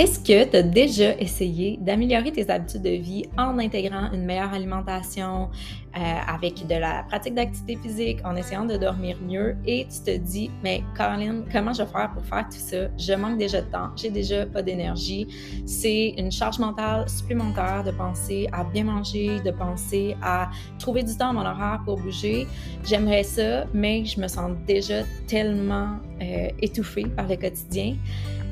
Est-ce que tu as déjà essayé d'améliorer tes habitudes de vie en intégrant une meilleure alimentation, euh, avec de la pratique d'activité physique, en essayant de dormir mieux? Et tu te dis, mais Caroline, comment je vais faire pour faire tout ça? Je manque déjà de temps, j'ai déjà pas d'énergie. C'est une charge mentale supplémentaire de penser à bien manger, de penser à trouver du temps à mon horaire pour bouger. J'aimerais ça, mais je me sens déjà tellement euh, étouffée par le quotidien.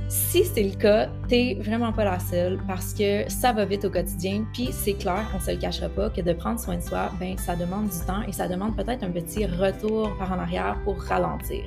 Si c'est le cas, t'es vraiment pas la seule parce que ça va vite au quotidien, puis c'est clair qu'on se le cachera pas que de prendre soin de soi, ben ça demande du temps et ça demande peut-être un petit retour par en arrière pour ralentir.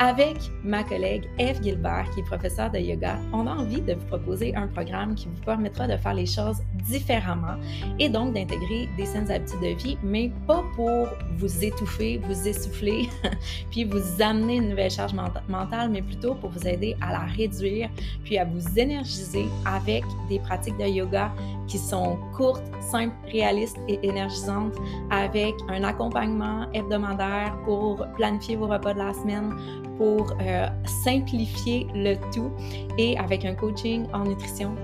Avec ma collègue Eve Gilbert, qui est professeure de yoga, on a envie de vous proposer un programme qui vous permettra de faire les choses différemment et donc d'intégrer des saines habitudes de vie, mais pas pour vous étouffer, vous essouffler, puis vous amener une nouvelle charge mentale, mais plutôt pour vous aider à la réduire, puis à vous énergiser avec des pratiques de yoga qui sont courtes, simples, réalistes et énergisantes, avec un accompagnement hebdomadaire pour planifier vos repas de la semaine, pour euh, simplifier le tout et avec un coaching en nutrition.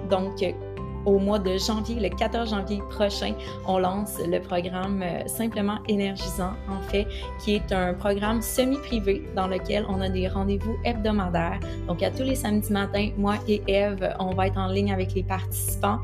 Au mois de janvier, le 14 janvier prochain, on lance le programme euh, Simplement énergisant, en fait, qui est un programme semi-privé dans lequel on a des rendez-vous hebdomadaires. Donc, à tous les samedis matins, moi et Eve, on va être en ligne avec les participants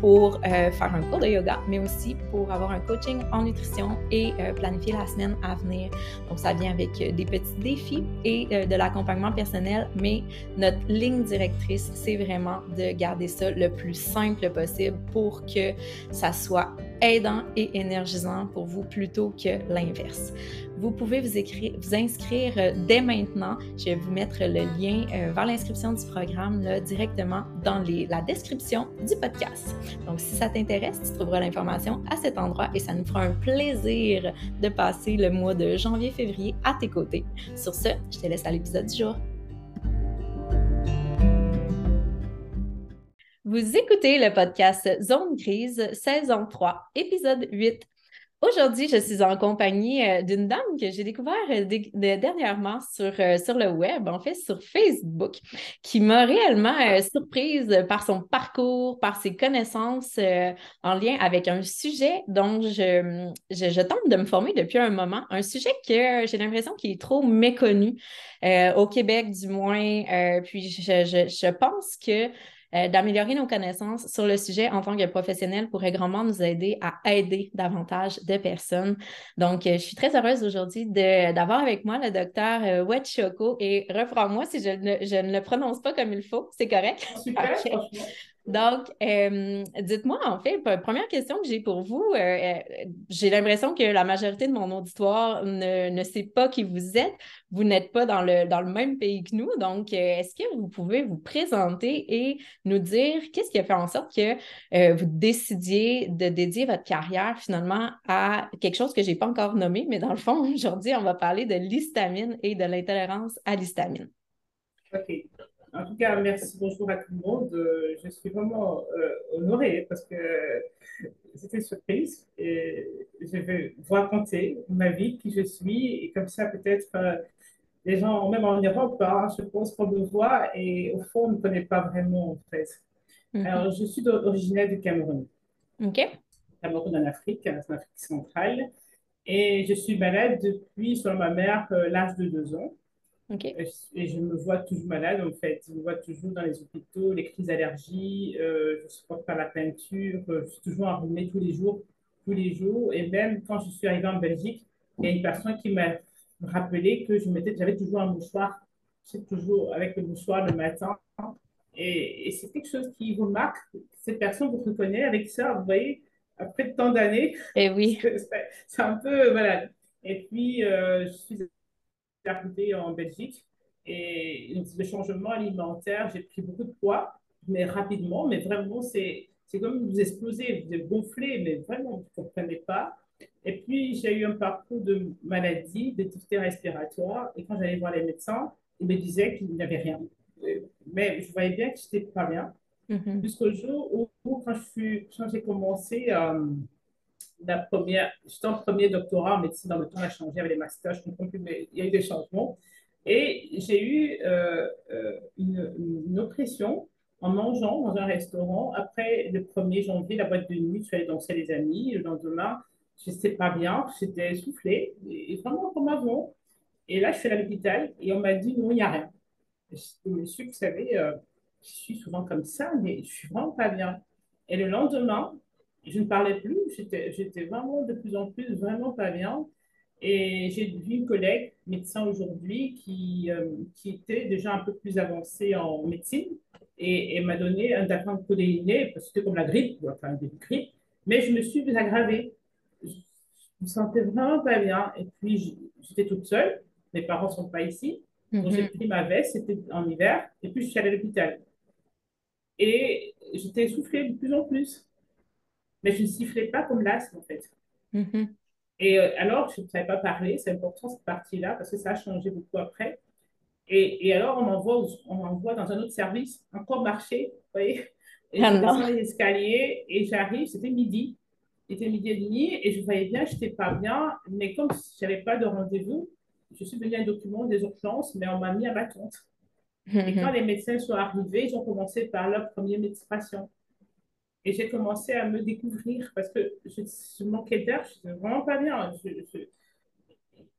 pour euh, faire un cours de yoga, mais aussi pour avoir un coaching en nutrition et euh, planifier la semaine à venir. Donc, ça vient avec des petits défis et de l'accompagnement personnel, mais notre ligne directrice, c'est vraiment de garder ça le plus simple possible pour que ça soit aidant et énergisant pour vous plutôt que l'inverse. Vous pouvez vous, inscrire euh, dès maintenant. Je vais vous mettre le lien euh, vers l'inscription du programme directement dans la description du podcast. Donc, si ça t'intéresse, tu trouveras l'information à cet endroit et ça nous fera un plaisir de passer le mois de janvier-février à tes côtés. Sur ce, je te laisse à l'épisode du jour. Vous écoutez le podcast Zone Crise, saison 3, épisode 8. Aujourd'hui, je suis en compagnie euh, d'une dame que j'ai découvert euh, dernièrement sur, euh, sur le web, en fait sur Facebook, qui m'a réellement surprise par son parcours, par ses connaissances en lien avec un sujet dont je, je, tente de me former depuis un moment, un sujet que j'ai l'impression qu'il est trop méconnu au Québec du moins. puis je, je pense que euh, d'améliorer nos connaissances sur le sujet en tant que professionnel pourrait grandement nous aider à aider davantage de personnes. Donc, euh, je suis très heureuse aujourd'hui d'avoir avec moi le docteur euh, Wetchoko et reprends-moi si je ne, je ne, le prononce pas comme il faut, c'est correct? Super, donc, euh, dites-moi, en fait, première question que j'ai pour vous, euh, euh, j'ai l'impression que la majorité de mon auditoire ne, sait pas qui vous êtes. Vous n'êtes pas dans le, dans le même pays que nous. Donc, est-ce que vous pouvez vous présenter et nous dire qu'est-ce qui a fait en sorte que vous décidiez de dédier votre carrière finalement à quelque chose que je n'ai pas encore nommé, mais dans le fond, aujourd'hui, on va parler de l'histamine et de l'intolérance à l'histamine? En tout cas, merci, bonjour à tout le monde. Euh, je suis vraiment euh, honorée parce que c'était surprise et je vais vous raconter ma vie, qui je suis et comme ça peut-être euh, les gens, même en Europe, hein, je pense qu'on me voit et au fond, on ne connaît pas vraiment en fait. Mhm. Alors, je suis originaire du Cameroun. OK. Cameroun en Afrique, en Afrique centrale. Et je suis malade depuis, selon ma mère, l'âge de deux ans. Et je- et me vois toujours malade, en fait. Je me vois toujours dans les hôpitaux, les crises d'allergie, euh, je ne supporte pas la peinture, euh, je suis toujours enrhumée tous les jours, tous les jours. Et même quand je suis arrivée en Belgique, il y a une personne qui m'a rappelé que j'avais toujours un mouchoir, c'est toujours avec le mouchoir le matin. Et, et c'est quelque chose qui vous marque. Cette personne vous reconnaît avec ça, vous voyez, après tant d'années, Eh oui. c'est c'est un peu, voilà. Et puis, euh, je suis arrivée en Belgique et le changement alimentaire, j'ai pris beaucoup de poids, mais rapidement, mais vraiment, c'est c'est comme vous explosez, vous êtes gonflé, mais vraiment, vous ne comprenez pas. Et puis, j'ai eu un parcours de maladie, de difficultés respiratoires, et quand j'allais voir les médecins, ils me disaient qu'il n'y avait rien. Euh, Mais je voyais bien que je n'étais pas bien. Mhm. Jusqu'au jour où, où quand je suis- quand j'ai commencé euh, la première, premier doctorat en médecine dans le temps, a changé avec les masters, je ne comprends plus, mais il y a eu des changements. Et j'ai eu euh, euh, une, oppression en mangeant dans un restaurant. Après le 1er janvier, la boîte de nuit, je suis allée danser les amis. Le lendemain, je n'étais pas bien, j'étais essoufflée, et vraiment comme avant. Et là, je suis à l'hôpital et on m'a dit non, il n'y a rien. Je dis, monsieur, vous savez, euh, je suis souvent comme ça, mais je suis vraiment pas bien. Et le lendemain, je ne parlais plus, j'étais, vraiment de plus en plus vraiment pas bien. Et j'ai vu une collègue, médecin aujourd'hui, qui, euh, qui était déjà un peu plus avancée en médecine et, et m'a donné un dacron codéiné, parce que c'était comme la grippe, enfin une grippe, mais je me suis aggravée. Je me sentais vraiment pas bien. Et puis, je- j'étais toute seule, mes parents ne sont pas ici. Donc, j'ai Mhm. pris ma veste, c'était en hiver, et puis je suis allée à l'hôpital. Et j'étais essoufflée de plus en plus. Mais je ne sifflais pas comme l'asthme, en fait. Mhm. Et euh, alors, je ne savais pas parler, c'est important cette partie-là, parce que ça a changé beaucoup après. Et, et alors, on m'envoie, au- on m'envoie dans un autre service, encore marcher, vous voyez. Et Ah je descends les escaliers, et j'arrive, c'était midi. C'était midi et demi, et je voyais bien je n'étais pas bien, mais comme je n'avais pas de rendez-vous, je suis venue à un document des urgences, mais on m'a mis à ma tente. Et quand Mhm. les médecins sont arrivés, ils ont commencé par leur premier médication. Et j'ai commencé à me découvrir parce que je, je manquais d'air, je ne vraiment pas bien. Je, je,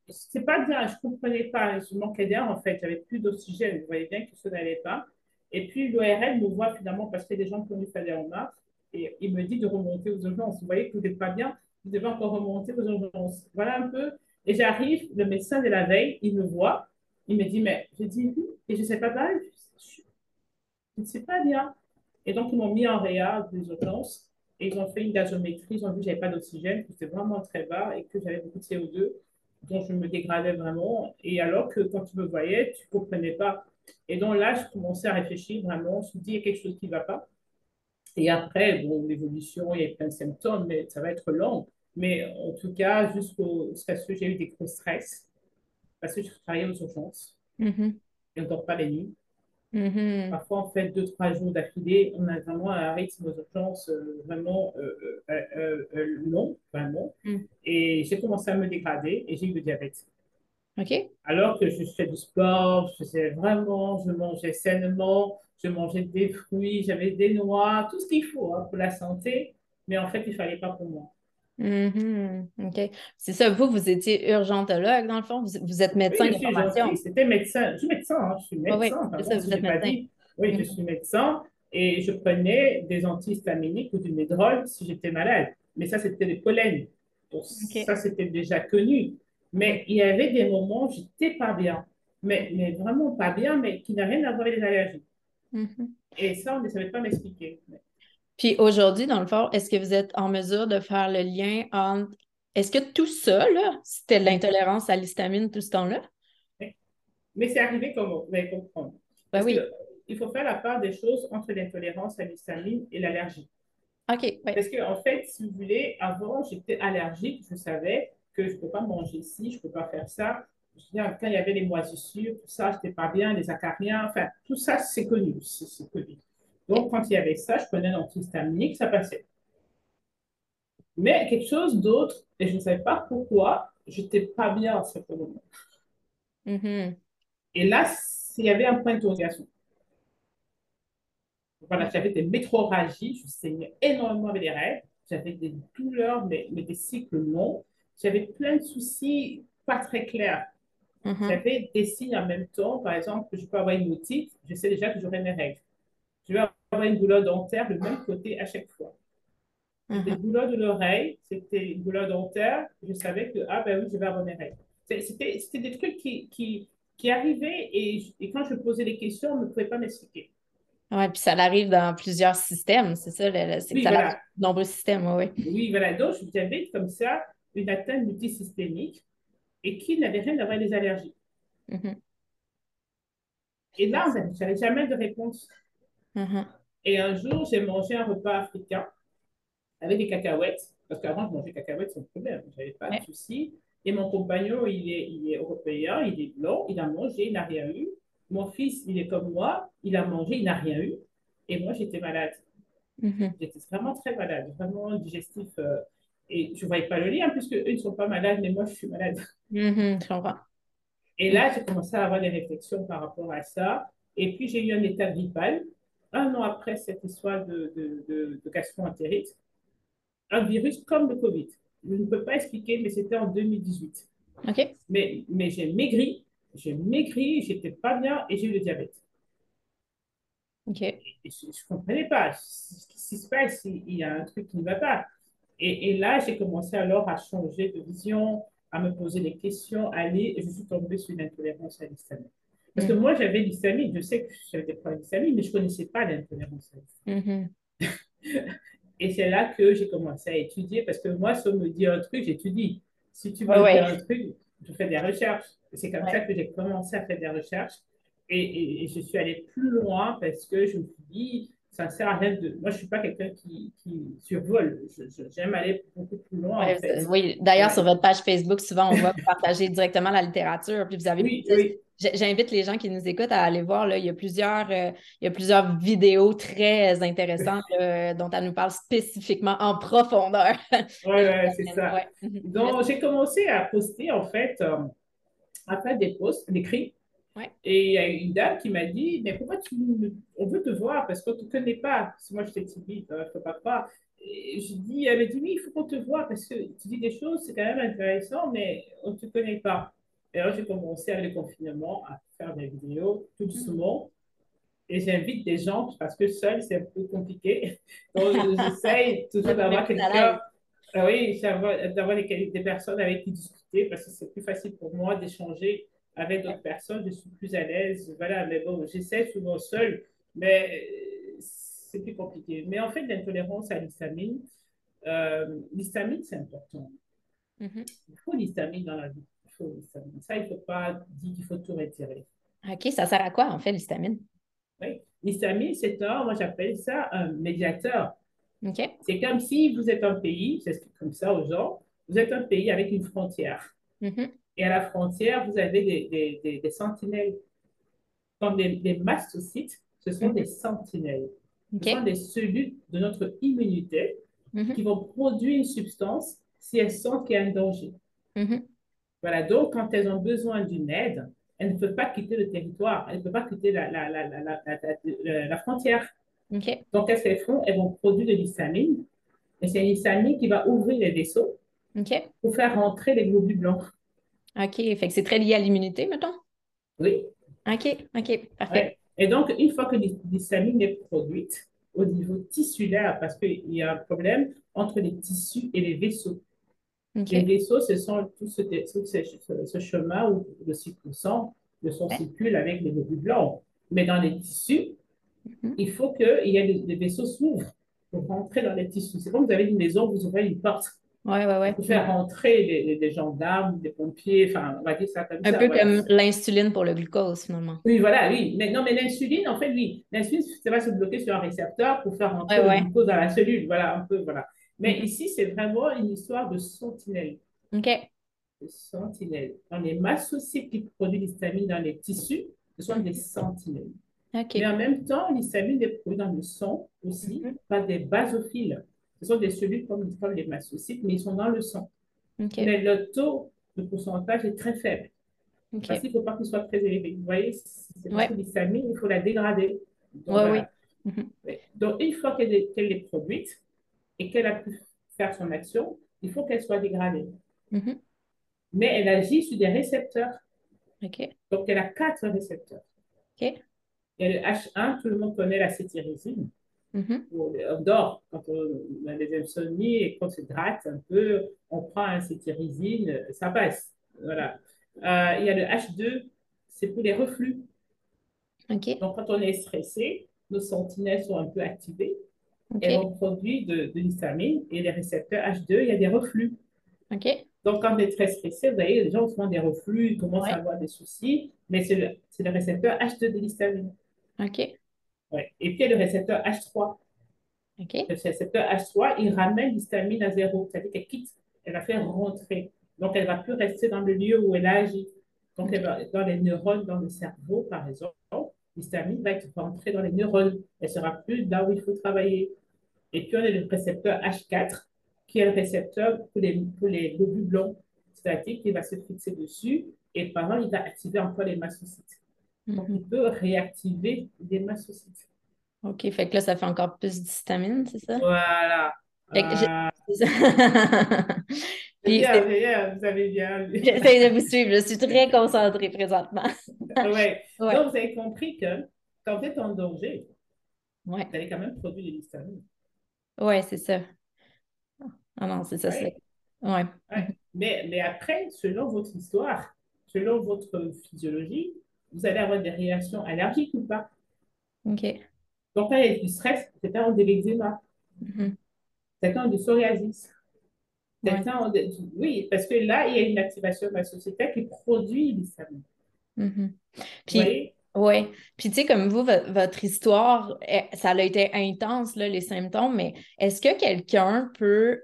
c'est pas bien, je ne comprenais pas. Je manquais d'air en fait, j'avais plus d'oxygène. Vous voyez bien que ça n'allait pas. Et puis l'ORL me voit finalement parce que des gens qui ont fait des remarques et il me dit de remonter aux urgences. Vous voyez que vous n'êtes pas bien, vous devez encore remonter aux urgences. Voilà un peu. Et j'arrive, le médecin de la veille, il me voit, il me dit, mais je dis et je ne sais pas je je ne sais pas bien. Et donc, ils m'ont mis en réa des urgences et ils ont fait une gazométrie. Ils ont vu que je n'avais pas d'oxygène, que c'était vraiment très bas et que j'avais beaucoup de CO2, dont je me dégradais vraiment. Et alors que quand tu me voyais, tu ne comprenais pas. Et donc là, je commençais à réfléchir vraiment. Je me dis, il y a quelque chose qui ne va pas. Et après, bon, l'évolution, il y a plein de symptômes, mais ça va être long. Mais en tout cas, jusqu'au, jusqu'à ce que j'ai eu des gros stress, parce que je travaillais aux urgences Mhm. et on ne dort pas les nuits. Mhm. Parfois, on fait deux, trois jours d'affilée. On a vraiment un rythme aux urgences euh, vraiment euh, euh, long, vraiment. Mm. Et j'ai commencé à me dégrader et j'ai eu le diabète. OK. Alors que je fais du sport, je faisais vraiment, je mangeais sainement, je mangeais des fruits, j'avais des noix, tout ce qu'il faut hein, pour la santé. Mais en fait, il ne fallait pas pour moi. Mhm. OK. C'est ça, vous, vous étiez urgentologue, dans le fond? Vous, vous êtes Oui, médecin je de formation. C'était médecin. Je suis médecin, hein, je suis Oui, oui, médecin. c'est Pardon, ça, si vous êtes médecin. dit. Oui, je Mhm. suis médecin et je prenais des antihistaminiques ou du Médrol si j'étais malade. Mais ça, c'était le pollen. Donc, ça, c'était déjà connu. Mais il y avait des moments où j'étais pas bien. Mais, mais vraiment pas bien, mais qui n'a rien à voir avec les allergies. Mhm. Et ça, on ne savait pas m'expliquer. Puis aujourd'hui, dans le fond, est-ce que vous êtes en mesure de faire le lien entre... Est-ce que tout ça, là, c'était de l'intolérance à l'histamine tout ce temps-là? Mais c'est arrivé comment? Vous allez comprendre. Ben oui. que il faut faire la part des choses entre l'intolérance à l'histamine et l'allergie. OK. Parce que, en fait, si vous voulez, avant, j'étais allergique. Je savais que je ne peux pas manger ci, je ne peux pas faire ça. Je dire, quand il y avait les moisissures, tout ça, je n'étais pas bien, les acariens, enfin, tout ça, c'est connu. C'est connu. Donc, quand il y avait ça, je prenais un antihistaminique, ça passait. Mais quelque chose d'autre, et je ne savais pas pourquoi, je n'étais pas bien à ce moment. Mhm. Et là, il y avait un point d'interrogation. Voilà, j'avais des métroragies, je saignais énormément avec les règles, j'avais des douleurs, mais, mais des cycles longs. J'avais plein de soucis pas très clairs. Mhm. J'avais des signes en même temps, par exemple, que je peux avoir une otite, je sais déjà que j'aurai mes règles. Je vais avoir une douleur dentaire le même côté à chaque fois. Des Mhm. douleurs de l'oreille, c'était une douleur dentaire, je savais que, ah ben oui, je vais avoir mes règles. C'était c'était des trucs qui, qui, qui arrivaient et, et quand je posais des questions, on ne pouvait pas m'expliquer. Ouais, puis ça arrive dans plusieurs systèmes, c'est ça, c'est Oui, ça arrive voilà. dans de nombreux systèmes, oui. Oui, voilà. Donc, j'avais comme ça une atteinte multisystémique et qui n'avait rien à voir avec les allergies. oui. Mhm. Et là, je n'avais jamais de réponse. Mhm. Et un jour, j'ai mangé un repas africain avec des cacahuètes. Parce qu'avant, je mangeais cacahuètes sans problème. Je n'avais pas Ouais. de souci. Et mon compagnon, il est, il est européen, il est blanc, il a mangé, il n'a rien eu. Mon fils, il est comme moi, il a mangé, il n'a rien eu. Et moi, j'étais malade. Mhm. J'étais vraiment très malade, vraiment digestif. euh, et je ne voyais pas le lien, puisque eux ne sont pas malades, mais moi, je suis malade. Comprends. Et là, j'ai commencé à avoir des réflexions par rapport à ça. Et puis, j'ai eu un état grippal. Un an après cette histoire de, de, de, de gastro-entérite, un virus comme le Covid. Je ne peux pas expliquer, mais c'était en 2018. OK. Mais, mais j'ai maigri, j'ai maigri, j'étais pas bien et j'ai eu le diabète. OK. Et je ne comprenais pas ce qui se passe, il y a un truc qui ne va pas. Et, et là, j'ai commencé alors à changer de vision, à me poser des questions, à aller, et je suis tombée sur l'intolérance à l'histamine. Parce que moi, j'avais l'histamine, je sais que j'avais des problèmes d'histamine, mais je ne connaissais pas l'intolérance. Mhm. Et c'est là que j'ai commencé à étudier, parce que moi, si on me dit un truc, j'étudie. Si tu me Ouais, un truc, je fais des recherches. C'est comme Ouais. ça que j'ai commencé à faire des recherches. Et, et- et je suis allée plus loin parce que je me suis dit, ça sert à rien de. Moi, je ne suis pas quelqu'un qui, qui survole. J'aime aller beaucoup plus loin, Ouais, en fait. c'est- oui, d'ailleurs, Ouais. sur votre page Facebook, souvent, on voit vous partager directement la littérature. Puis vous avez Oui, oui. J'invite les gens qui nous écoutent à aller voir. Là, il, y a plusieurs, euh, il y a plusieurs vidéos très intéressantes dont elle nous parle spécifiquement en profondeur. Ouais, ouais, c'est ça. Donc, j'ai commencé à poster, en fait, euh, à faire des posts, des. Ouais. Et il y a une dame qui m'a dit, mais pourquoi tu... On veut te voir parce qu'on ne te connaît pas. Parce que moi, j'étais timide, je ne peux pas je dis, elle m'a dit, oui, il faut qu'on te voit parce que tu dis des choses, c'est quand même intéressant, mais on ne te connaît pas. Et alors, j'ai commencé avec le confinement à faire des vidéos tout doucement. Et j'invite des gens parce que seul, c'est un peu compliqué. Donc, j'essaye toujours d'avoir quelqu'un. Ah oui, d'avoir d'avoir des, des personnes avec qui discuter parce que c'est plus facile pour moi d'échanger avec d'autres personnes. Je suis plus à l'aise. Voilà, mais bon, j'essaie souvent seul, mais euh, c'est plus compliqué. Mais en fait, l'intolérance à l'histamine, euh, l'histamine, c'est important. Mhm. Il faut l'histamine dans la vie. Il faut l'histamine. Ça, il ne faut pas dire qu'il faut tout retirer. OK, ça sert à quoi, en fait, l'histamine? Oui. L'histamine, c'est un, moi j'appelle ça un médiateur. OK. C'est comme si vous êtes un pays, j'explique comme ça aux gens, vous êtes un pays avec une frontière. Mhm. Et à la frontière, vous avez des, des, des, des sentinelles. Comme des, des mastocytes, ce sont Mhm. des sentinelles. Ce sont des cellules de notre immunité Mhm. qui vont produire une substance si elles sentent qu'il y a un danger. Mhm. Voilà, donc quand elles ont besoin d'une aide, elles ne peuvent pas quitter le territoire, elles ne peuvent pas quitter la, la, la, la, la, la, la frontière. Donc, qu'est-ce qu'elles font? Elles vont produire de l'histamine. Et c'est l'histamine qui va ouvrir les vaisseaux pour faire rentrer les globules blancs. OK. Fait que c'est très lié à l'immunité, mettons? Oui. OK. OK. Parfait. Ouais. Et donc, une fois que l'histamine est produite au niveau tissulaire, parce qu'il y a un problème entre les tissus et les vaisseaux. Les vaisseaux, ce sont tout ce, tout ce, ce, ce chemin où le, le sang, le sang Ouais. circule avec les globules blancs. Mais dans les tissus, Mhm. il faut qu'il y ait des, des vaisseaux s'ouvrent pour rentrer dans les tissus. C'est comme vous avez une maison, vous ouvrez une porte Ouais, ouais, ouais. pour faire rentrer les, les- les gendarmes, les pompiers, enfin, on va dire ça comme Un ça. peu voilà. comme l'insuline pour le glucose, finalement. Oui, voilà, oui. Mais non, mais l'insuline, en fait, oui. L'insuline, ça va se bloquer sur un récepteur pour faire rentrer Ouais, ouais. le glucose dans la cellule. Voilà, un peu, voilà. Mais Mhm. ici, c'est vraiment une histoire de sentinelle. OK. De sentinelle. Dans les mastocytes qui produisent l'histamine dans les tissus, ce sont des sentinelles. OK. Mais en même temps, l'histamine est produite dans le sang aussi Mhm. par des basophiles. Ce sont des cellules comme, comme les mastocytes, mais ils sont dans le sang. Mais le taux de pourcentage est très faible. Parce OK. qu'il ne faut pas qu'il soit très élevé. Vous voyez, c'est parce Ouais. l'histamine, il faut la dégrader. Donc, Ouais, voilà. oui. Mhm. Donc, une fois qu'elle est, produite et qu'elle a pu faire son action, il faut qu'elle soit dégradée. Mhm. Mais elle agit sur des récepteurs. Donc, elle a quatre récepteurs. A le H1, tout le monde connaît la Mhm. On dort quand on a des insomnies et qu'on se gratte un peu, on prend un cétirizine, ça passe. Voilà. Euh, il y a le H2, c'est pour les reflux. Donc, quand on est stressé, nos sentinelles sont un peu activées OK. et on produit de, de l'histamine et les récepteurs H2, il y a des reflux. Donc, quand on est très stressé, vous voyez, les gens ont souvent des reflux, ils commencent Ouais. à avoir des soucis, mais c'est le, le récepteur H2 de l'histamine. OK. Ouais. Et puis, il y a le récepteur H3. OK. Le récepteur H3, il ramène l'histamine à zéro, c'est-à-dire qu'elle quitte, elle va faire rentrer. Donc, elle ne va plus rester dans le lieu où elle agit. Donc, elle va, dans les neurones, dans le cerveau, par exemple, l'histamine va être rentrée dans les neurones. Elle ne sera plus là où il faut travailler. Et puis, on a le récepteur H4, qui est le récepteur pour les, pour les globules blancs, c'est-à-dire qu'il va se fixer dessus et pendant, il va activer encore les mastocytes. Donc, Mhm. il peut réactiver des mastocytes. OK. Fait que là, ça fait encore plus d'histamine, c'est ça? Voilà. Fait que c'est Puis bien, bien, vous avez bien j'essaie de vous suivre. Je suis très concentrée présentement. Ouais. Ouais. Donc, vous avez compris que quand vous êtes en danger, Ouais. vous allez quand même produire de l'histamine. Ouais, c'est ça. Ah non, c'est ça. Ouais. Ouais. Mais, mais après, selon votre histoire, selon votre physiologie, vous allez avoir des réactions allergiques ou pas. OK. Donc, il y a du stress, certains ont de l'eczéma, Mhm. certains ont du psoriasis. Ouais. Certains ont de- Oui, parce que là, il y a une activation de la société qui produit l'histamine. Mhm. Vous Puis, ouais. Puis, tu sais, comme vous, vo- votre histoire, eh, ça a été intense, là, les symptômes, mais est-ce que quelqu'un peut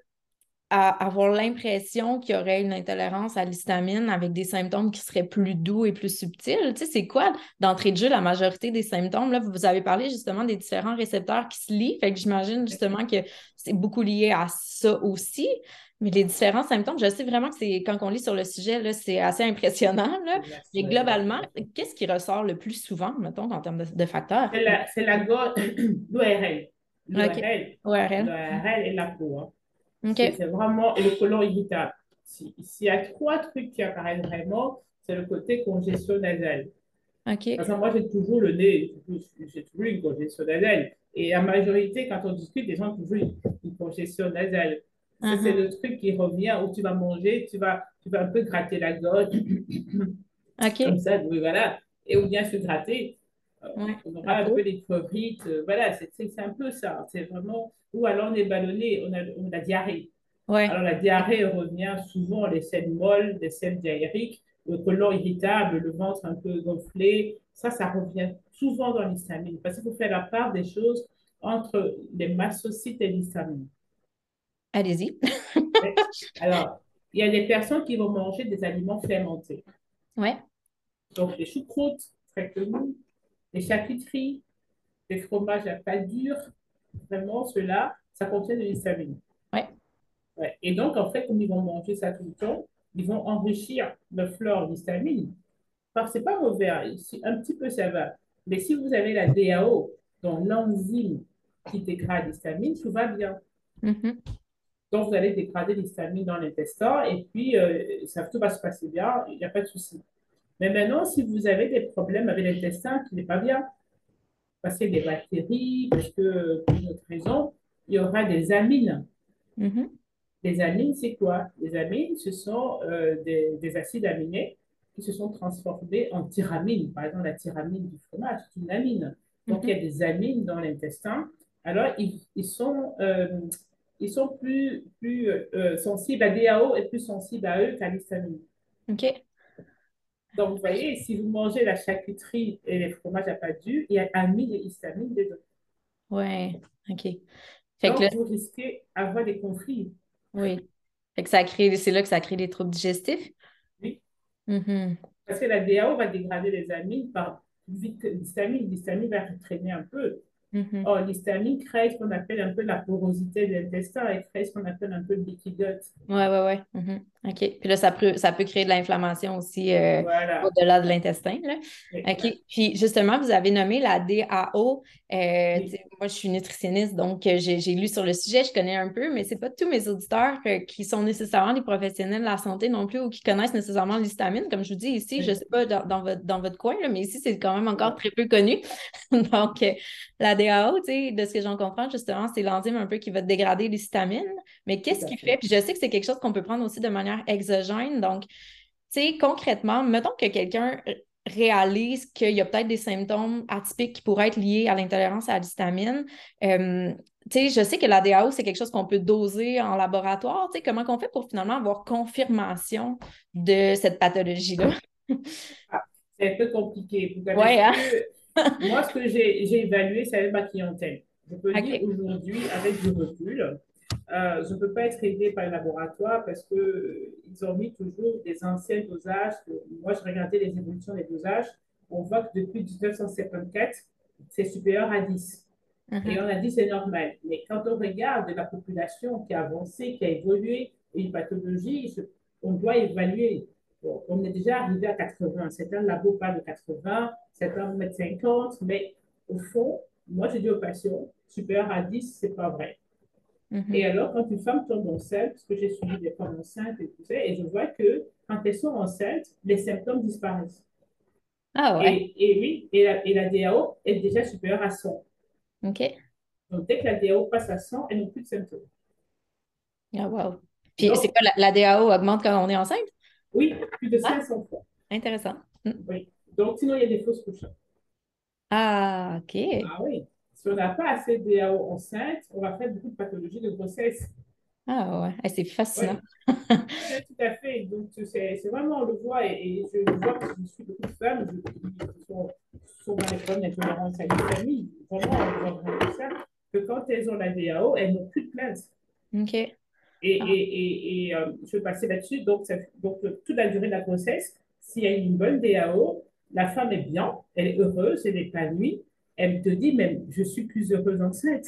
a- avoir l'impression qu'il y aurait une intolérance à l'histamine avec des symptômes qui seraient plus doux et plus subtils? Tu sais, c'est quoi, d'entrée de jeu, la majorité des symptômes? Là, vous avez parlé justement des différents récepteurs qui se lient, fait que j'imagine justement que c'est beaucoup lié à ça aussi. Mais les différents symptômes, je sais vraiment que c'est quand on lit sur le sujet, c'est assez impressionnant. Là. Mais globalement, qu'est-ce qui ressort le plus souvent, mettons, en termes de, de facteurs? C'est la, la l'ORL. L'ORL, ORL. l'ORL et la peau. hein. C'est vraiment le côlon irritable. Si- S'il y a trois trucs qui apparaissent vraiment, c'est le côté congestion nasale. OK. Parce que moi, j'ai toujours le nez, j'ai toujours une congestion nasale. Et la majorité, quand on discute, les gens ont toujours une, congestion nasale. C'est Mhm. c'est le truc qui revient où tu vas manger, tu vas, tu vas un peu gratter la gorge, OK. comme ça, oui, voilà. Et ou bien se gratter. Euh, Ouais, on aura un peau. peu les crevrites, euh, voilà, c'est un peu ça. C'est vraiment. Ou alors on est ballonné, on a, on a la diarrhée. Ouais. Alors la diarrhée revient souvent les selles molles, les selles diarrhéiques, le côlon irritable, le ventre un peu gonflé. Ça, ça revient souvent dans l'histamine. Parce qu'il faut faire la part des choses entre les mastocytes et l'histamine. Allez-y. Alors, il y a des personnes qui vont manger des aliments fermentés. Ouais. Donc, les choucroutes, très connues, les charcuteries, les fromages à pâte dure, vraiment, ceux-là, ça contient de l'histamine. Ouais. Ouais. Et donc, en fait, comme ils vont manger ça tout le temps, ils vont enrichir le flore d'histamine. Parce que c'est pas mauvais, hein. Un petit peu ça va. Mais si vous avez la DAO, donc l'enzyme qui dégrade l'histamine, tout va bien. Mhm. Donc, vous allez dégrader l'histamine dans l'intestin et puis euh, ça, tout va se passer bien, il n'y a pas de souci. Mais maintenant, si vous avez des problèmes avec l'intestin qui n'est pas bien, a des bactéries, parce que pour une autre raison, il y aura des amines. Mhm. Les amines, c'est quoi? Les amines, ce sont euh, des, des acides aminés qui se sont transformés en tyramine. Par exemple, la tyramine du fromage, c'est une amine. Donc, il y a des amines dans l'intestin. Alors, ils, ils sont, euh, ils sont plus, plus euh, sensibles à DAO et plus sensibles à eux qu'à l'histamine. OK. Donc, vous voyez, si vous mangez la charcuterie et les fromages à dure, il y a amine et histamine dedans. Ouais. OK. Fait que Donc, là, vous risquez d'avoir des conflits. oui. Fait que ça crée, c'est là que ça crée des troubles digestifs? Oui. Mhm. Parce que la DAO va dégrader les amines par vite que l'histamine. L'histamine va traîner un peu. Mm-hmm. Or, l'histamine crée ce qu'on appelle un peu la porosité de l'intestin et crée ce qu'on appelle un peu le liquidote. Oui, oui, oui. Mm-hmm. OK. Puis là, ça peut, ça peut créer de l'inflammation aussi euh, au-delà de l'intestin. OK. Puis justement, vous avez nommé la DAO. Euh, moi, je suis nutritionniste, donc euh, j'ai lu sur le sujet, je connais un peu, mais ce n'est pas tous mes auditeurs qui sont nécessairement des professionnels de la santé non plus ou qui connaissent nécessairement l'histamine. Comme je vous dis ici, je ne sais pas dans, votre, dans votre coin, mais ici, c'est quand même encore très peu connu. donc, la DAO, de ce que j'en comprends, justement, c'est l'enzyme un peu qui va dégrader l'histamine. Mais qu'est-ce qui fait? Puis je sais que c'est quelque chose qu'on peut prendre aussi de manière exogène. Donc, tu sais, concrètement, mettons que quelqu'un réalise qu'il y a peut-être des symptômes atypiques qui pourraient être liés à l'intolérance à l'histamine. Euh, sais, je sais que la DAO, c'est quelque chose qu'on peut doser en laboratoire. sais, comment on fait pour finalement avoir confirmation de cette pathologie-là? Ah, c'est un peu compliqué. Ouais, hein? Moi, ce que j'ai évalué, c'est ma clientèle. Je peux dire aujourd'hui, avec du recul, euh, je ne peux pas être aidée par le laboratoire parce qu'ils euh, ont mis toujours des anciens dosages. Moi, je regardais les évolutions des dosages. On voit que depuis 1974, c'est supérieur à 10. Mhm. Et on a dit c'est normal. Mais quand on regarde la population qui a avancé, qui a évolué, une pathologie, on doit évaluer. On est déjà arrivé à 80. Certains labos parlent de 80, certains mettent 50, mais au fond, moi, je dis aux patients, supérieur à 10, ce n'est pas vrai. Mhm. Et alors, quand une femme tombe enceinte, parce que j'ai suivi des femmes enceintes et tout ça, et je vois que quand elles sont enceintes, les symptômes disparaissent. Ah ouais. Et, oui, et la, et la, DAO est déjà supérieure à 100. OK. Donc, dès que la DAO passe à 100, elle n'a plus de symptômes. Ah, wow. Puis, c'est quoi, la, DAO augmente quand on est enceinte? Oui, plus de 500 ah, fois. Intéressant. Mm. Oui. Donc, sinon, il y a des fausses couches. Ah, OK. Ah oui. Si on n'a pas assez de DAO enceinte, on va faire beaucoup de pathologies de grossesse. Ah ouais, c'est fascinant. tout à fait. Donc, c'est vraiment, on le voit, et, je le vois parce que je suis beaucoup de femmes qui sont, sont dans les problèmes d'intolérance à une famille. Vraiment, on voit vraiment ça, que quand elles ont la DAO, elles n'ont plus de plainte. OK. Et, et, et, et euh, je vais passer là-dessus. Donc, donc, toute la durée de la grossesse, s'il y a une bonne DAO, la femme est bien, elle est heureuse, elle est épanouie, elle te dit même, je suis plus heureuse enceinte.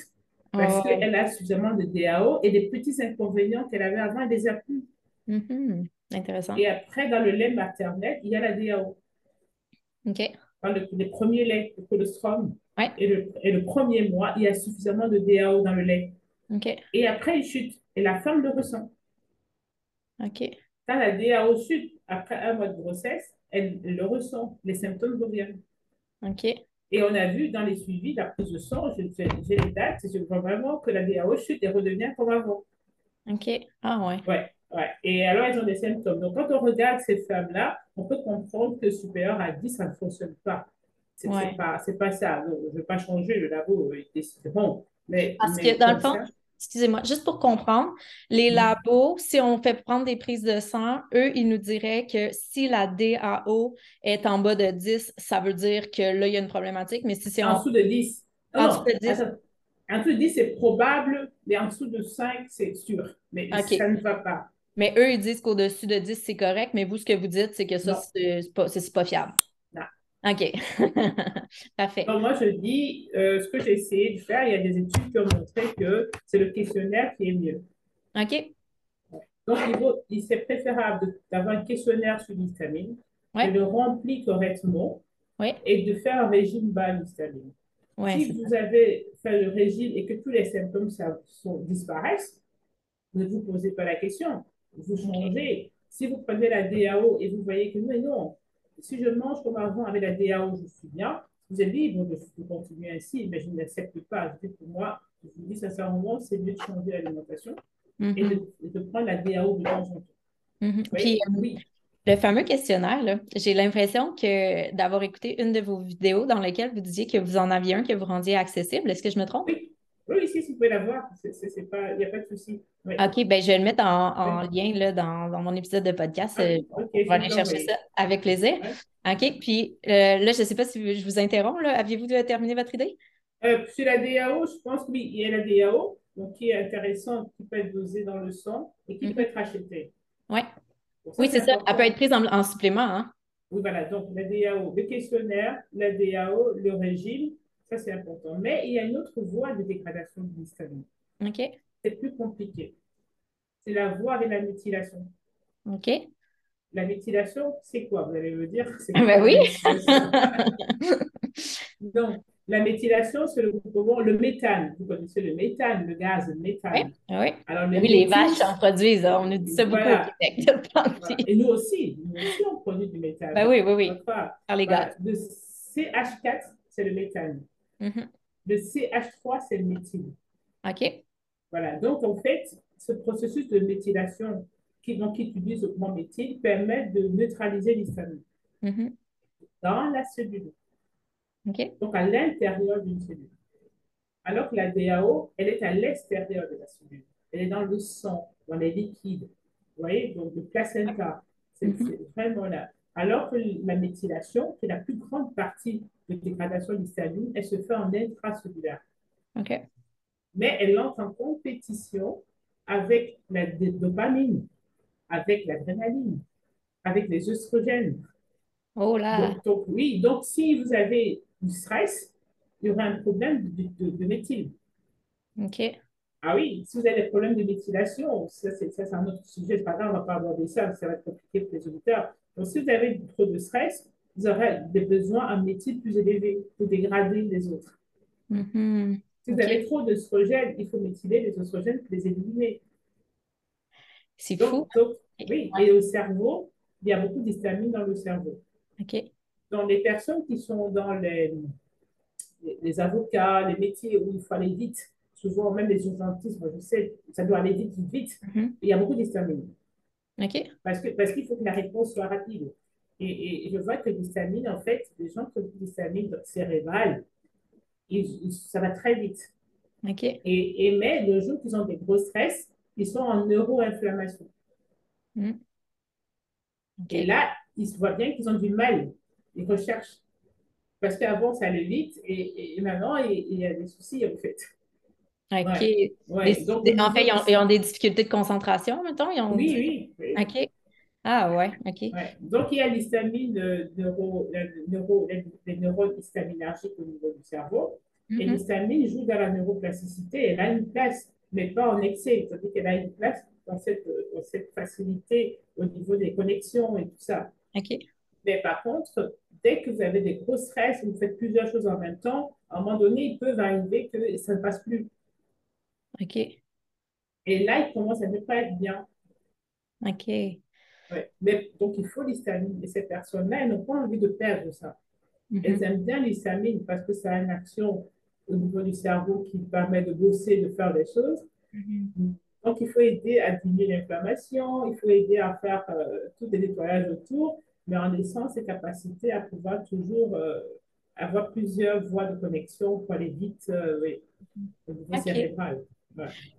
Parce oh. qu'elle a suffisamment de DAO et des petits inconvénients qu'elle avait avant, elle les a plus. Mm-hmm. Intéressant. Et après, dans le lait maternel, il y a la DAO. OK. Dans le, les premiers laits, le colostrum, et, le, et le premier mois, il y a suffisamment de DAO dans le lait. OK. Et après, il chute. Et la femme le ressent. OK. Quand la DAO chute après un mois de grossesse, elle le ressent. Les symptômes reviennent. OK. Et on a vu dans les suivis, la prise de sang, j'ai les dates, je vois vraiment que la DAO chute et redevient comme avant. OK. Ah ouais. Ouais, ouais. Et alors, elles ont des symptômes. Donc, quand on regarde ces femmes-là, on peut comprendre que supérieur à 10, ça ne fonctionne pas. C'est ouais. pas, pas ça. je ne vais pas changer le labo, c'est bon. Mais, Parce que dans le fond, excusez-moi, juste pour comprendre, les mm. labos, si on fait prendre des prises de sang, eux, ils nous diraient que si la DAO est en bas de 10, ça veut dire que là, il y a une problématique. Mais si c'est en, dessous de 10. En dessous de 10. En dessous de 10, c'est probable, mais en dessous de 5, c'est sûr. Mais ça ne va pas. Mais eux, ils disent qu'au-dessus de 10, c'est correct, mais vous, ce que vous dites, c'est que ça, c'est pas, pas fiable. OK. Parfait. moi, je dis, euh, ce que j'ai essayé de faire, il y a des études qui ont montré que c'est le questionnaire qui est mieux. OK. Donc, il, c'est préférable d'avoir un questionnaire sur l'histamine, de le remplir correctement et de faire un régime bas l'histamine. si vous avez fait le régime et que tous les symptômes sont, disparaissent, ne vous posez pas la question. Vous changez. Si vous prenez la DAO et vous voyez que non, non, si je mange comme avant avec la DAO, je suis bien. Vous êtes libre de, continuer ainsi, mais je n'accepte pas. pour moi, je vous dis sincèrement, c'est mieux de changer l'alimentation et mm-hmm. de, prendre la DAO de temps en temps. Mm-hmm. Puis, euh, oui. Le fameux questionnaire, j'ai l'impression que d'avoir écouté une de vos vidéos dans laquelle vous disiez que vous en aviez un que vous rendiez accessible. Est-ce que je me trompe? Oui. Oui, si, si, vous pouvez l'avoir. Il n'y a pas de souci. OK, ben, je vais le mettre en, lien là, dans, dans, mon épisode de podcast. Ah, euh, on va aller chercher ça avec plaisir. OK, puis euh, là, je ne sais pas si je vous interromps. Aviez-vous terminé votre idée? Euh, sur la DAO, je pense qu'il y a la DAO, donc qui est intéressante, qui peut être dosée dans le sang et qui peut mhm. être achetée. Ouais. oui, c'est ça. Elle peut être prise en, supplément. Hein? Oui, voilà. Donc, la DAO, le questionnaire, la DAO, le régime, Ça, c'est important. Mais il y a une autre voie de dégradation de l'histamine. OK. C'est plus compliqué. C'est la voie avec la méthylation. OK. La méthylation, c'est quoi? Vous allez me dire. Ben oui. Donc, la méthylation, c'est le le méthane. Vous connaissez le méthane, le gaz, le méthane. Oui, oui. Alors, oui les vaches en produisent. On nous dit ça beaucoup au Québec. Et nous aussi, nous aussi, on produit du méthane. Ben oui, oui, oui. Par les gaz. Le CH4, c'est le méthane. Mm-hmm. Le CH3, c'est le méthyle. OK. Voilà. Donc, en fait, ce processus de méthylation qui, donc, qui utilise le grand méthyle permet de neutraliser l'histamine dans la cellule. Donc, à l'intérieur d'une cellule. Alors que la DAO, elle est à l'extérieur de la cellule. Elle est dans le sang, dans les liquides. Vous voyez, donc le placenta, c'est mm-hmm. vraiment là. Alors que la méthylation, qui est la plus grande partie de dégradation d'histamine, elle se fait en intracellulaire. OK. Mais elle entre en compétition avec la dopamine, avec l'adrénaline, avec les oestrogènes. Oh là! Donc, oui, donc si vous avez du stress, il y aura un problème de, de, de méthyle. OK. Ah oui, si vous avez des problèmes de méthylation, ça c'est un autre sujet, pas grave, on va pas aborder ça, ça va être compliqué pour les auditeurs. Donc si vous avez trop de stress, vous aurez des besoins en méthyle plus élevés pour dégrader les autres. Mm-hmm. Si vous avez trop d'oestrogènes, il faut méthyler les oestrogènes pour les éliminer. C'est fou. oui, et au cerveau, il y a beaucoup d'histamine dans le cerveau. OK. Donc, les personnes qui sont dans les, les, avocats, les métiers où il faut aller vite, souvent même les urgentistes, moi je sais, ça doit aller vite, vite, vite, mm-hmm. il y a beaucoup d'histamine. Parce qu'il parce qu'il faut que la réponse soit rapide. Et, et je vois que l'histamine, en fait, les gens qui ont l'histamine cérébrale, ça va très vite. Et, et, mais le jour qu'ils ont des gros stress, ils sont en neuroinflammation. Mm. Et là, ils se voient bien qu'ils ont du mal. Ils recherchent. Parce qu'avant, ça allait vite et maintenant, il, y a des soucis, en fait. OK. Donc, en fait, ils ont, des difficultés de concentration, mettons? Ils ont... oui, oui, OK. Ah ouais, OK. Donc, il y a l'histamine neuro, neuro, les neurones histaminergiques au niveau du cerveau. Et mm-hmm. l'histamine joue dans la neuroplasticité. Elle a une place, mais pas en excès. C'est-à-dire qu'elle a une place dans cette, dans cette facilité au niveau des connexions et tout ça. OK. Mais par contre, dès que vous avez des gros stress, vous faites plusieurs choses en même temps, à un moment donné, il peut arriver que ça ne passe plus. OK. Et là, il commence à ne pas être bien. OK. Ouais. Mais, donc, il faut l'histamine. Et ces personnes-là, elles n'ont pas envie de perdre ça. Mm-hmm. Elles aiment bien l'histamine parce que ça a une action au niveau du cerveau qui permet de bosser, de faire des choses. Mm-hmm. Donc, il faut aider à diminuer l'inflammation, il faut aider à faire euh, tout les nettoyages autour, mais en laissant ses capacités à pouvoir toujours euh, avoir plusieurs voies de connexion pour aller vite euh, oui, au niveau cérébral.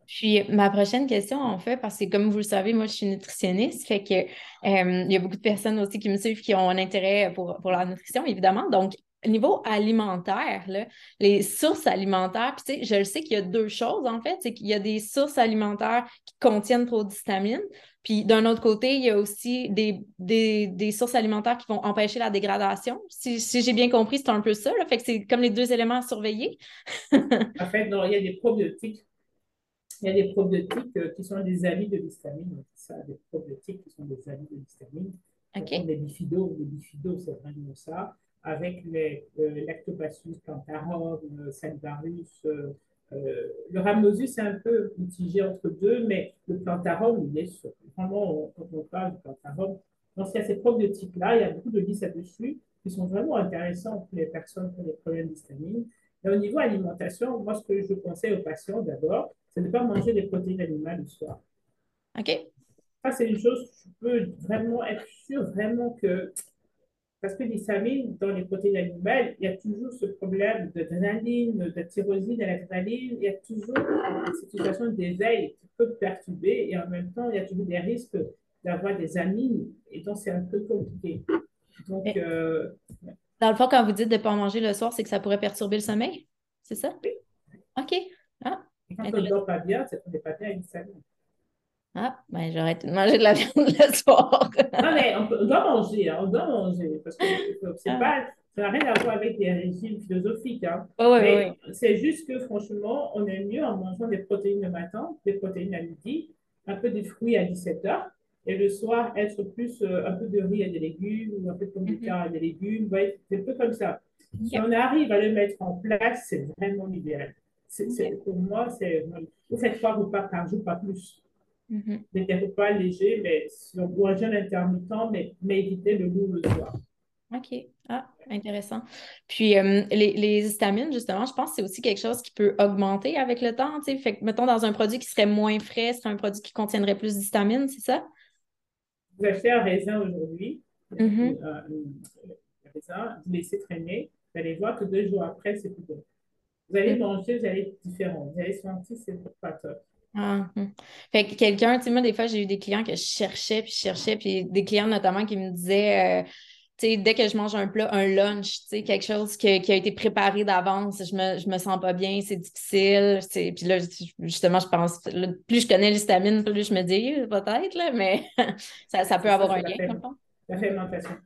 Puis ma prochaine question, en fait, parce que comme vous le savez, moi je suis nutritionniste, fait que il y a beaucoup de personnes aussi qui me suivent qui ont un intérêt pour, pour la nutrition, évidemment. Donc, niveau alimentaire, les sources alimentaires, puis je le sais qu'il y a deux choses en fait, c'est qu'il y a des sources alimentaires qui contiennent trop d'histamine, puis d'un autre côté, il y a aussi des, des, sources alimentaires qui vont empêcher la dégradation. Si, j'ai bien compris, c'est un peu ça, fait que c'est comme les deux éléments à surveiller. en fait, non, il y a des probiotiques. Il y a des probiotiques euh, qui sont des amis de l'histamine. Ça, des probiotiques qui sont des amis de l'histamine. Okay. Les bifidos, les bifidos, c'est vraiment ça avec les euh, Lactobacillus plantarum, euh. Euh, euh, le Rhamnosus c'est un peu mitigé entre deux, mais le plantarum, il est vraiment, quand on parle du plantarum, donc il y a ces probiotiques-là, il y a beaucoup de listes là-dessus qui sont vraiment intéressants pour les personnes qui ont des problèmes d'histamine. Et au niveau alimentation, moi, ce que je conseille aux patients d'abord, c'est de ne pas manger des protéines animales le soir. OK. Ça, c'est une chose, je peux vraiment être sûr vraiment que parce que l'histamine, dans les protéines animales, il y a toujours ce problème d'adrénaline, de tyrosine de l'adrénaline. Il y a toujours cette situation d'éveil qui peut perturber et en même temps, il y a toujours des risques d'avoir des amines et donc c'est un peu compliqué. Donc, euh, Dans le fond, quand vous dites de ne pas manger le soir, c'est que ça pourrait perturber le sommeil? C'est ça? Oui. OK. Ah, quand on ne dort pas bien, c'est qu'on n'est pas bien avec l'histamine. Ah, ben j'aurais de manger de la viande le soir. non, mais on, doit manger, hein, on doit manger. Parce que c'est ah. pas, Ça n'a rien à voir avec des régimes philosophiques. Hein. C'est juste que franchement, on est mieux en mangeant des protéines le matin, des protéines à midi, un peu de fruits à 17 h et le soir, être plus euh, un peu de riz et des légumes ou un peu de pommes de mhm. terre et des légumes. c'est un peu comme ça. Si on arrive à le mettre en place, c'est vraiment l'idéal. Pour moi, c'est. Vous faites trois repas par jour, pas plus. Mm Des repas légers, mais ou un jeûne intermittent, mais, mais éviter le goût le soir. OK. Ah, intéressant. Puis, euh, les, les, histamines, justement, je pense que c'est aussi quelque chose qui peut augmenter avec le temps. Fait que, mettons, dans un produit qui serait moins frais, c'est un produit qui contiendrait plus d'histamines, c'est ça? Vous achetez un raisin aujourd'hui, mm-hmm. euh, un raisin, vous laissez traîner, vous allez voir que deux jours après, c'est plus bon. Vous allez manger, vous allez être différent. Vous allez sentir que c'est pas top. Ah, hum. Fait que quelqu'un, tu sais, moi, des fois, j'ai eu des clients que je cherchais, puis je cherchais, puis des clients notamment qui me disaient, euh, tu sais, dès que je mange un plat, un lunch, tu sais, quelque chose qui a été préparé d'avance, je me, je me sens pas bien, c'est difficile. Puis là, justement, je pense, plus je connais l'histamine, plus je me dis, peut-être, là, mais ça, ça peut avoir un lien, La fermentation.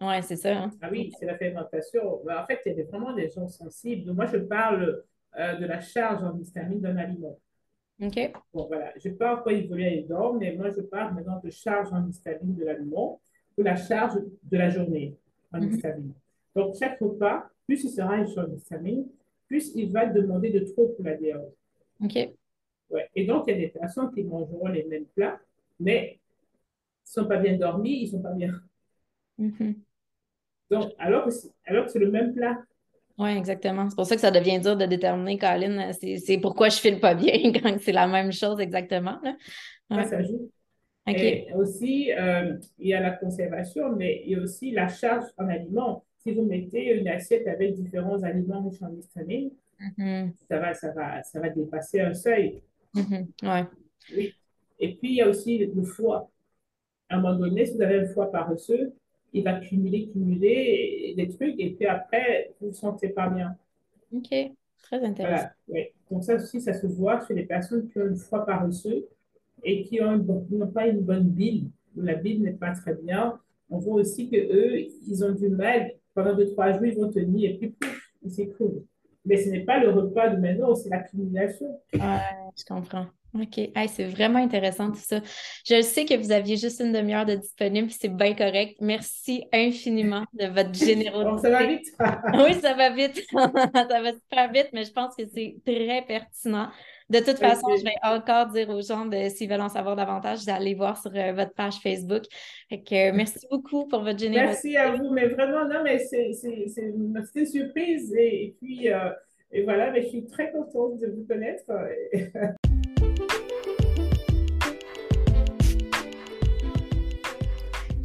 Oui, c'est ça. Hein. Ah oui, c'est la fermentation. Ben, en fait, il y a vraiment des gens sensibles. Moi, je parle euh, de la charge en histamine d'un aliment. OK. Bon, voilà. Je pas quoi il voulait aller dormir, mais moi, je parle maintenant de charge en histamine de l'aliment ou la charge de la journée en mm-hmm. histamine. Donc, chaque repas, plus il sera une charge histamine, plus il va demander de trop pour la déose. OK. Ouais. Et donc, il y a des personnes qui mangeront les mêmes plats, mais ils ne sont pas bien dormis, ils ne sont pas bien. Mm-hmm. Donc, alors que c'est le même plat, oui, exactement. C'est pour ça que ça devient dur de déterminer, Colin, c'est pourquoi je file pas bien quand c'est la même chose exactement. Là. ça joue. Et aussi, euh, il y a la conservation, mais il y a aussi la charge en aliments. Si vous mettez une assiette avec différents aliments riches en histamine, mm-hmm. ça, va, ça, va, ça va dépasser un seuil. Mm-hmm. Oui. Et puis, il y a aussi le foie. À un moment donné, si vous avez un foie paresseux, il va cumuler, cumuler des trucs, et puis après, vous ne vous sentez pas bien. OK, très intéressant. Donc ça aussi, ça se voit chez les personnes qui ont une foi paresseuse et qui n'ont pas une bonne bile, où la bile n'est pas très bien. On voit aussi qu'eux, ils ont du mal, pendant deux, trois jours, ils vont tenir, et puis pouf, ils s'écroulent. Mais ce n'est pas le repas de maintenant, c'est l'accumulation. Ouais, je comprends. OK. c'est vraiment intéressant tout ça. Je sais que vous aviez juste une demi-heure de disponible, c'est bien correct. Merci infiniment de votre générosité. ça va vite. oui, ça va vite. ça va super vite, mais je pense que c'est très pertinent. De toute façon, je vais encore dire aux gens de s'ils veulent en savoir davantage, d'aller voir sur euh, votre page Facebook. Fait que, merci beaucoup pour votre générosité. Merci à vous, mais vraiment, non, mais c'est une petite surprise. Et, puis, euh, et voilà, mais je suis très contente de vous connaître.